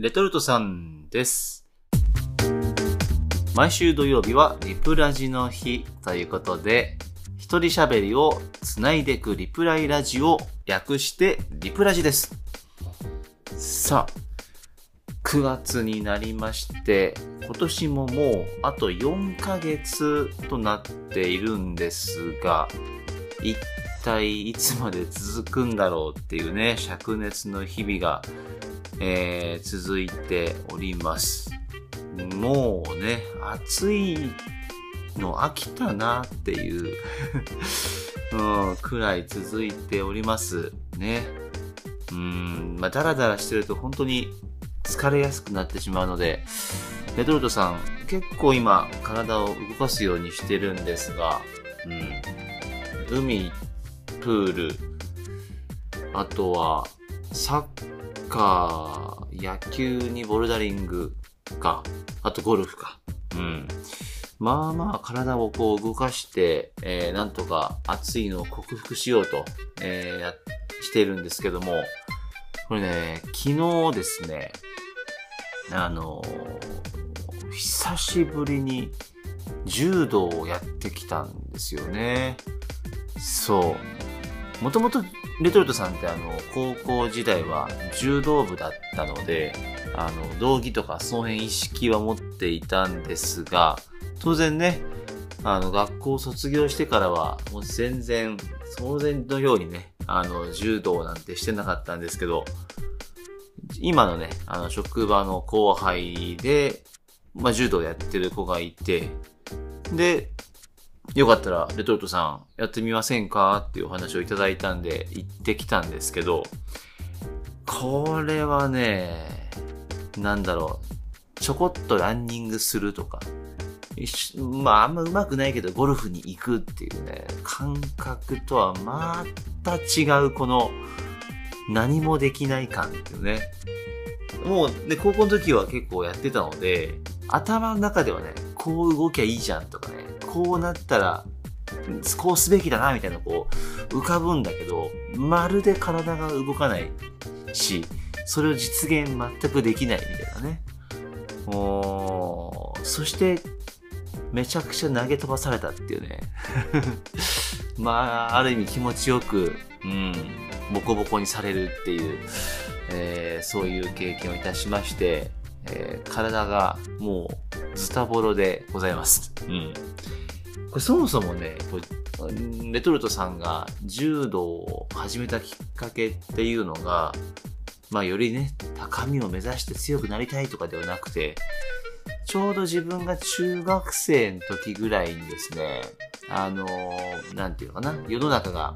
レトルトさんです。毎週土曜日はリプラジの日ということで、一人喋りをつないでくリプライラジオ略してリプラジです。さあ、9月になりまして、今年ももうあと4ヶ月となっているんですが、一体いつまで続くんだろうっていうね、灼熱の日々が、えー続いております。もうね、暑いの飽きたなっていう、うん、くらい続いておりますね。うん、まあ、だらだらしてると本当に疲れやすくなってしまうので、レトルトさん、結構今、体を動かすようにしてるんですが、うん、海、プール、あとは、サッカー、野球にボルダリングか、あとゴルフか。うん。まあまあ体をこう動かして、えー、なんとか暑いのを克服しようと、えーやしてるんですけども、これね、昨日ですね、あのー久しぶりに柔道をやってきたんですよね。そう。もともとレトルトさんってあの、高校時代は柔道部だったので、あの、道着とかその辺意識は持っていたんですが、当然ね、あの、学校を卒業してからは、もう全然、当然のようにね、あの、柔道なんてしてなかったんですけど、今のね、あの、職場の後輩で、まあ、柔道やってる子がいて、で、よかったら、レトルトさん、やってみませんかっていうお話をいただいたんで、行ってきたんですけど、これはね、なんだろう、ちょこっとランニングするとか、まあ、あんま上手くないけど、ゴルフに行くっていうね、感覚とはまた違う、この、何もできない感っていうね。もう、ね、高校の時は結構やってたので、頭の中ではね、こう動きゃいいじゃんとかね、こうなったら、こうすべきだな、みたいなこう、浮かぶんだけど、まるで体が動かないし、それを実現全くできないみたいなね。おそして、めちゃくちゃ投げ飛ばされたっていうね。まあ、ある意味気持ちよく、うん、ボコボコにされるっていう、えーそういう経験をいたしまして、えー体がもうズタボロでございます。うん。これそもそもね、レトルトさんが柔道を始めたきっかけっていうのが、まあよりね、高みを目指して強くなりたいとかではなくて、ちょうど自分が中学生の時ぐらいにですね、あのーなんていうのかな、世の中が、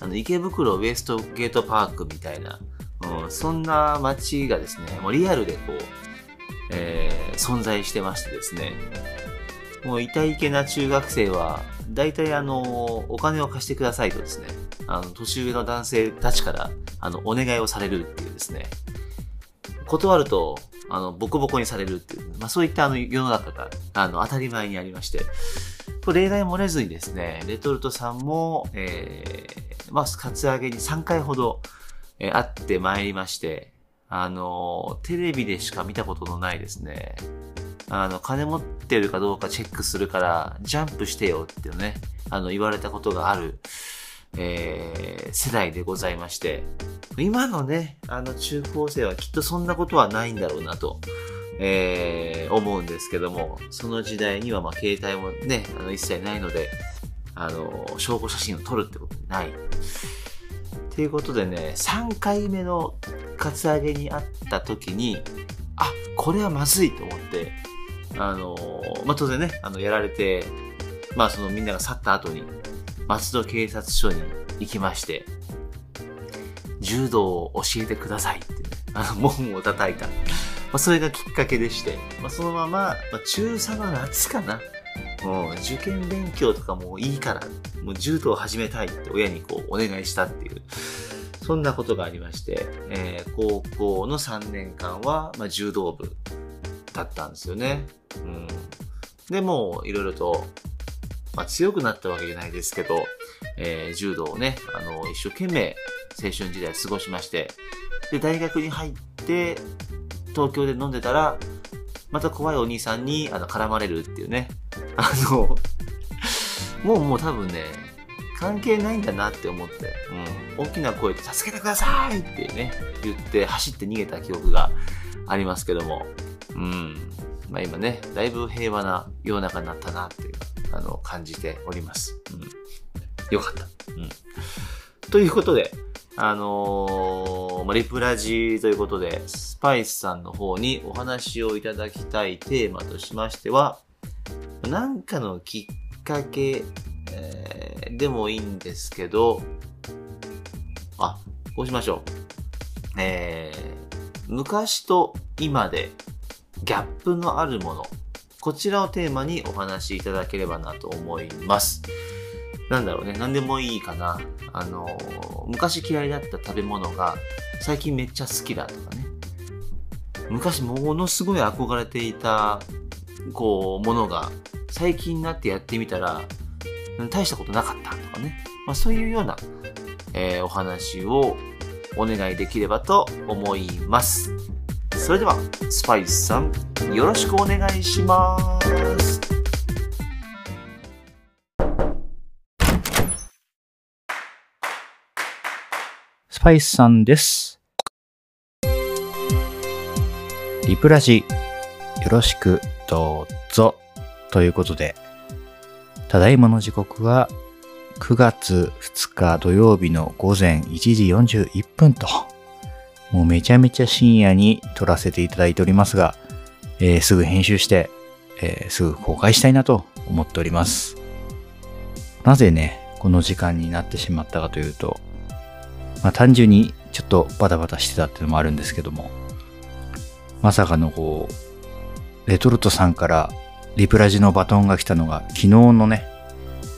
あの、池袋ウエストゲートパークみたいな、うん、そんな街がですね、もうリアルでこう、えー存在してましてですね、もういたいけな中学生は、大体あの、お金を貸してくださいとですね、あの、年上の男性たちから、あの、お願いをされるっていうですね、断ると、あの、ボコボコにされるっていう、まあそういったあの、世の中が、あの、当たり前にありまして、これ例外漏れずにですね、レトルトさんも、えー、まあ、カツアゲに3回ほど、えー会ってまいりまして、あの、テレビでしか見たことのないですね、あの、金持ってるかどうかチェックするから、ジャンプしてよっていうね、あの、言われたことがある、えー世代でございまして、今のね、あの、中高生はきっとそんなことはないんだろうなと、えー思うんですけども、その時代にはまあ携帯もね、あの一切ないので、あの、証拠写真を撮るってことない。ということでね、3回目のカツアゲに会った時に、あ、これはまずいと思って、あの、まあ、当然ね、あの、やられて、まあ、そのみんなが去った後に、松戸警察署に行きまして、柔道を教えてくださいって、あの、門を叩いた。まあ、それがきっかけでして、まあ、そのまま、まあ、中3の夏かな。もう受験勉強とかもいいから、もう柔道を始めたいって親にこうお願いしたっていう、そんなことがありまして、えー高校の3年間は、まあ、柔道部だったんですよね。うん。でもういろいろと、まあ、強くなったわけじゃないですけど、えー柔道をね、あの、一生懸命青春時代過ごしまして、で、大学に入って、東京で飲んでたら、また怖いお兄さんに、あの、絡まれるっていうね。あの、もうもう多分ね、関係ないんだなって思って、うん、大きな声で助けてくださいってね、言って走って逃げた記憶がありますけども、うん、まあ今ね、だいぶ平和な世の中になったなっていう、あの、感じております。うん。よかった。うん。ということで、あのーまあ、リプラジということで、スパイスさんの方にお話をいただきたいテーマとしましては、なんかのきっかけ、えーでもいいんですけど、あ、こうしましょう。えー、昔と今でギャップのあるもの、こちらをテーマにお話しいただければなと思います。なんだろうね、何でもいいかな。あのー、昔嫌いだった食べ物が最近めっちゃ好きだとかね。昔ものすごい憧れていた、こう、ものが最近になってやってみたら、大したことなかったとかね。まあそういうような、えーお話をお願いできればと思います。それでは、スパイスさん、よろしくお願いします。スパイスさんです。リプラジ、よろしくどうぞ。ということで、ただいまの時刻は9月2日土曜日の午前1時41分と、もうめちゃめちゃ深夜に撮らせていただいておりますが、えーすぐ編集して、えーすぐ公開したいなと思っております。なぜね、この時間になってしまったかというと、まあ単純にちょっとバタバタしてたっていうのもあるんですけども、まさかのこう、レトルトさんからリプラジのバトンが来たのが昨日のね、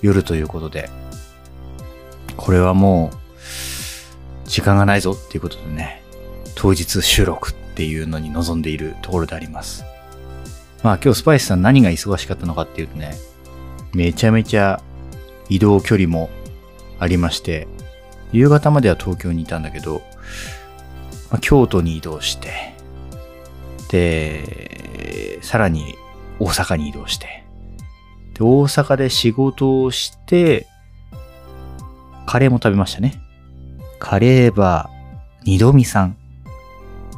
夜ということで、これはもう、時間がないぞっていうことでね、当日収録っていうのに臨んでいるところであります。まあ今日スパイスさん何が忙しかったのかっていうとね、めちゃめちゃ移動距離もありまして、夕方までは東京にいたんだけど、まあ、京都に移動して、で、さらに大阪に移動して、で、大阪で仕事をして、カレーも食べましたね。カレーバー、二度見さん。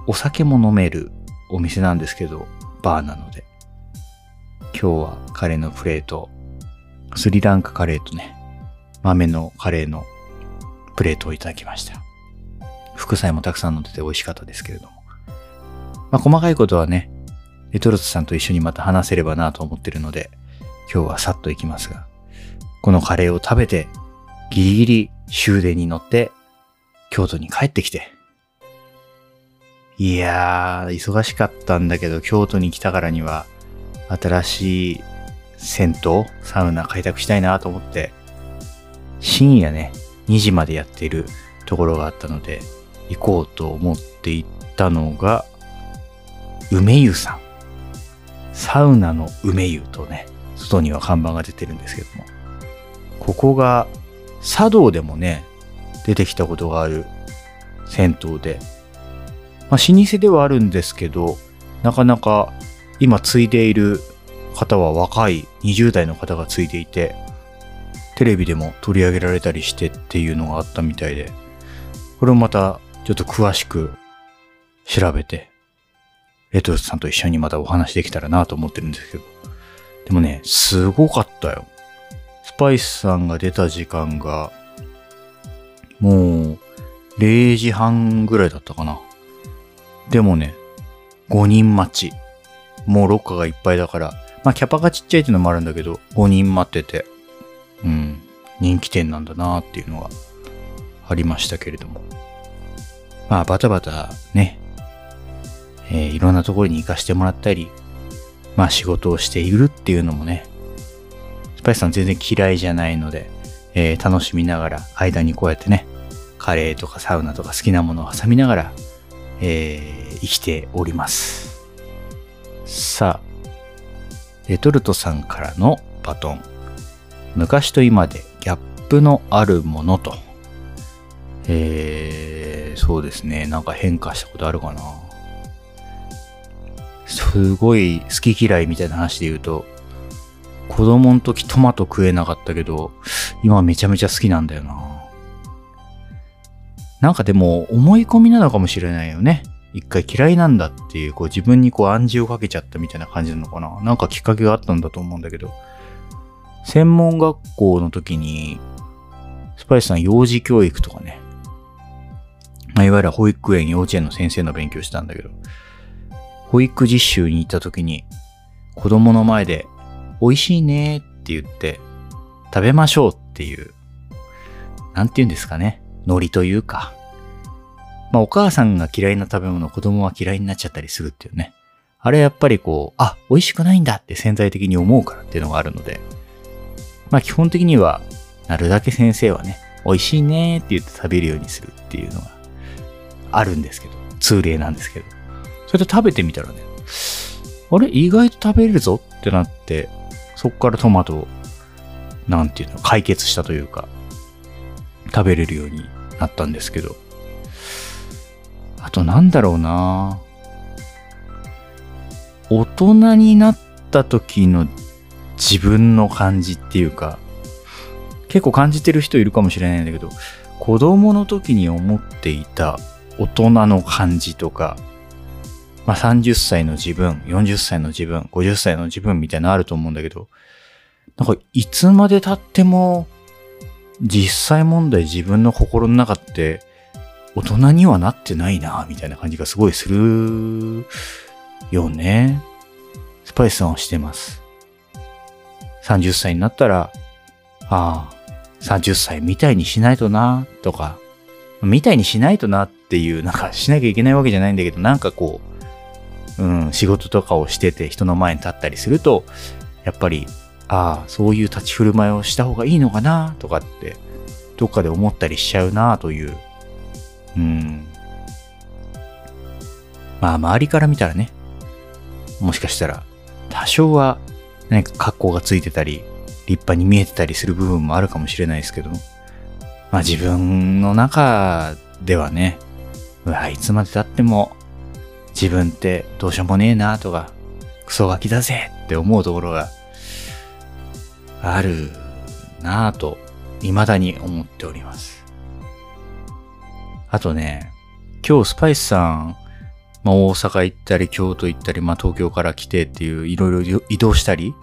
お酒も飲めるお店なんですけど、バーなので。今日はカレーのプレート、スリランカカレーとね、豆のカレーのプレートをいただきました。副菜もたくさん乗ってて美味しかったですけれども。まあ、細かいことはね、レトルトさんと一緒にまた話せればなと思ってるので、今日はさっと行きますが、このカレーを食べて、ギリギリ終電に乗って、京都に帰ってきて。いやー、忙しかったんだけど、京都に来たからには、新しい銭湯、サウナ開拓したいなと思って、深夜ね、2時までやっているところがあったので、行こうと思って行ったのが、梅湯さん。サウナの梅湯とね、外には看板が出てるんですけども。ここが、茶道でもね、出てきたことがある銭湯で、まあ、老舗ではあるんですけど、なかなか今継いでいる方は若い20代の方が継いでいて、テレビでも取り上げられたりしてっていうのがあったみたいで、これをまたちょっと詳しく調べて、レトルトさんと一緒にまたお話できたらなと思ってるんですけど。でもね、すごかったよ。スパイスさんが出た時間が、もう、0時半ぐらいだったかな。でもね、5人待ち。もうロッカーがいっぱいだから、まあキャパがちっちゃいっていうのもあるんだけど、5人待ってて、うん、人気店なんだなっていうのがありましたけれども。まあバタバタね、えーいろんなところに行かしてもらったり、まあ仕事をしているっていうのもね、スパイスさん全然嫌いじゃないので、えー楽しみながら、間にこうやってね、カレーとかサウナとか好きなものを挟みながら、えー生きております。さあ、レトルトさんからのバトン。昔と今でギャップのあるものとえー、そうですね。なんか変化したことあるかな。すごい好き嫌いみたいな話で言うと、子供の時トマト食えなかったけど、今めちゃめちゃ好きなんだよな。なんかでも思い込みなのかもしれないよね。一回嫌いなんだっていう、こう自分にこう暗示をかけちゃったみたいな感じなのかな。なんかきっかけがあったんだと思うんだけど。専門学校の時に、スパイスさん幼児教育とかね、ま、いわゆる保育園、幼稚園の先生の勉強したんだけど、保育実習に行った時に、子供の前で、美味しいねって言って、食べましょうっていう、なんて言うんですかね、ノリというか、まあお母さんが嫌いな食べ物、子供は嫌いになっちゃったりするっていうね。あれやっぱりこう、あ、美味しくないんだって潜在的に思うからっていうのがあるので、まあ基本的には、なるだけ先生はね、美味しいねって言って食べるようにするっていうのがあるんですけど、通例なんですけど。それと食べてみたらね、あれ意外と食べれるぞってなって、そっからトマトを、なんていうの、解決したというか、食べれるようになったんですけど。あとなんだろうな大人になった時の自分の感じっていうか、結構感じてる人いるかもしれないんだけど、子供の時に思っていた大人の感じとか、まあ、30歳の自分、40歳の自分、50歳の自分みたいなのあると思うんだけど、なんかいつまで経っても実際問題自分の心の中って大人にはなってないな、みたいな感じがすごいするよね。スパイスさんはしてます。30歳になったら、ああ、30歳みたいにしないとな、とか、みたいにしないとなっていう、なんかしなきゃいけないわけじゃないんだけど、なんかこう、うん、仕事とかをしてて人の前に立ったりすると、やっぱり、ああ、そういう立ち振る舞いをした方がいいのかな、とかって、どっかで思ったりしちゃうな、といううん。まあ、周りから見たらね、もしかしたら、多少は何か格好がついてたり、立派に見えてたりする部分もあるかもしれないですけど、まあ自分の中ではね、うわ、いつまで経っても自分ってどうしようもねえなとか、クソガキだぜって思うところがあるなぁと、未だに思っております。あとね、今日スパイスさん、まあ、大阪行ったり、京都行ったり、まあ、東京から来てっていう、いろいろ移動したり、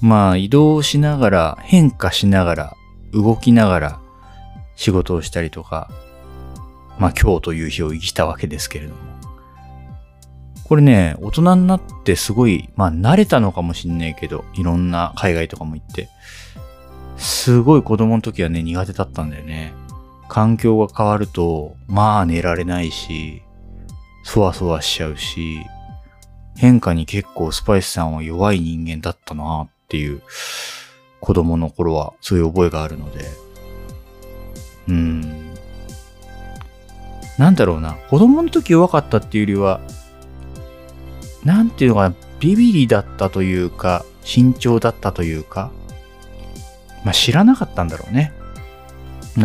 まあ、移動しながら、変化しながら、動きながら、仕事をしたりとか、まあ、今日という日を生きたわけですけれども。これね、大人になってすごい、まあ、慣れたのかもしんないけど、いろんな海外とかも行って、すごい子供の時はね、苦手だったんだよね。環境が変わると、まあ寝られないし、そわそわしちゃうし、変化に結構スパイスさんは弱い人間だったなっていう子供の頃はそういう覚えがあるので、うん。なんだろうな、子供の時弱かったっていうよりは、なんていうのかな、ビビリだったというか、慎重だったというか、まあ知らなかったんだろうね。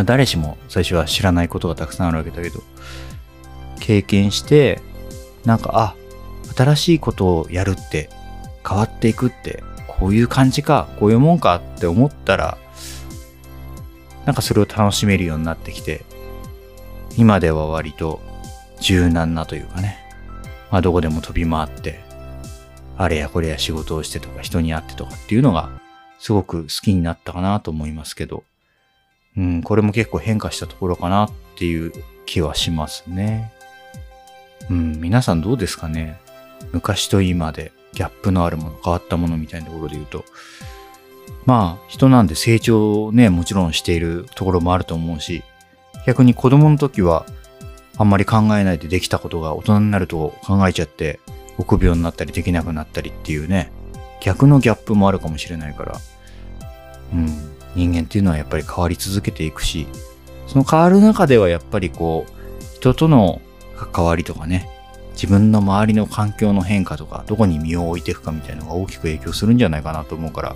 誰しも最初は知らないことがたくさんあるわけだけど、経験して、なんか、あ、新しいことをやるって変わっていくって、こういう感じか、こういうもんかって思ったら、なんかそれを楽しめるようになってきて、今では割と柔軟なというかね、まあどこでも飛び回って、あれやこれや仕事をしてとか人に会ってとかっていうのがすごく好きになったかなと思いますけど、うん、これも結構変化したところかなっていう気はしますね。うん、皆さんどうですかね？昔と今でギャップのあるもの、変わったものみたいなところで言うと。まあ、人なんで成長をね、もちろんしているところもあると思うし、逆に子供の時はあんまり考えないでできたことが大人になると考えちゃって臆病になったりできなくなったりっていうね、逆のギャップもあるかもしれないから、うん、人間っていうのはやっぱり変わり続けていくし、その変わる中ではやっぱりこう、人との関わりとかね、自分の周りの環境の変化とか、どこに身を置いていくかみたいなのが大きく影響するんじゃないかなと思うから、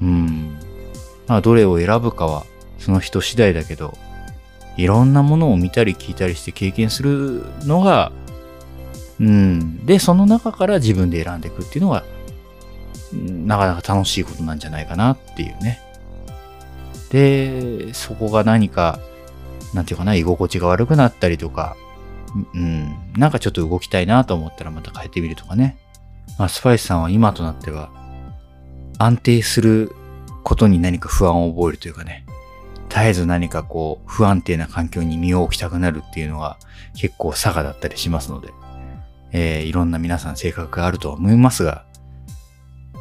うん。まあ、どれを選ぶかは、その人次第だけど、いろんなものを見たり聞いたりして経験するのが、うん。で、その中から自分で選んでいくっていうのが、なかなか楽しいことなんじゃないかなっていうね。で、そこが何か、なんていうかな、居心地が悪くなったりとか、うん、なんかちょっと動きたいなと思ったらまた変えてみるとかね。まあ、スパイスさんは今となっては、安定することに何か不安を覚えるというかね、絶えず何かこう、不安定な環境に身を置きたくなるっていうのが結構差がだったりしますので、えーいろんな皆さん性格があるとは思いますが、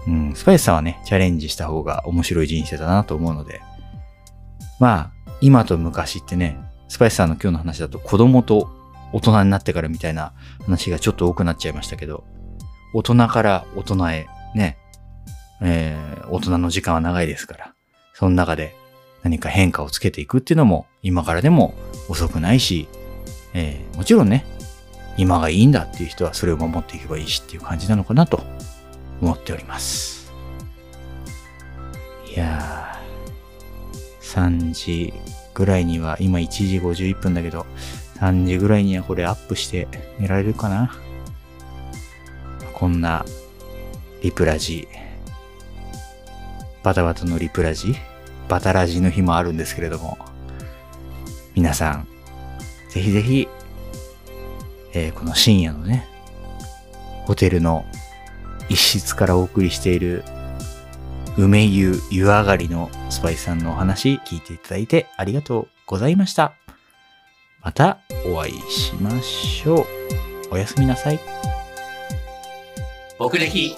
うん、スパイスさんはね、チャレンジした方が面白い人生だなと思うので、まあ、今と昔ってね、スパイスさんの今日の話だと子供と大人になってからみたいな話がちょっと多くなっちゃいましたけど、大人から大人へね、えー大人の時間は長いですから、その中で何か変化をつけていくっていうのも今からでも遅くないし、えーもちろんね、今がいいんだっていう人はそれを守っていけばいいしっていう感じなのかなと思っております。いやー、3時ぐらいには、今1時51分だけど、3時ぐらいにはこれアップして寝られるかなこんなリプラジ、バタバタのリプラジ、バタラジの日もあるんですけれども、皆さん、ぜひぜひ、えーこの深夜のね、ホテルの一室からお送りしている梅湯湯上がりのスパイさんのお話聞いていただいてありがとうございました。またお会いしましょう。おやすみなさい。僕歴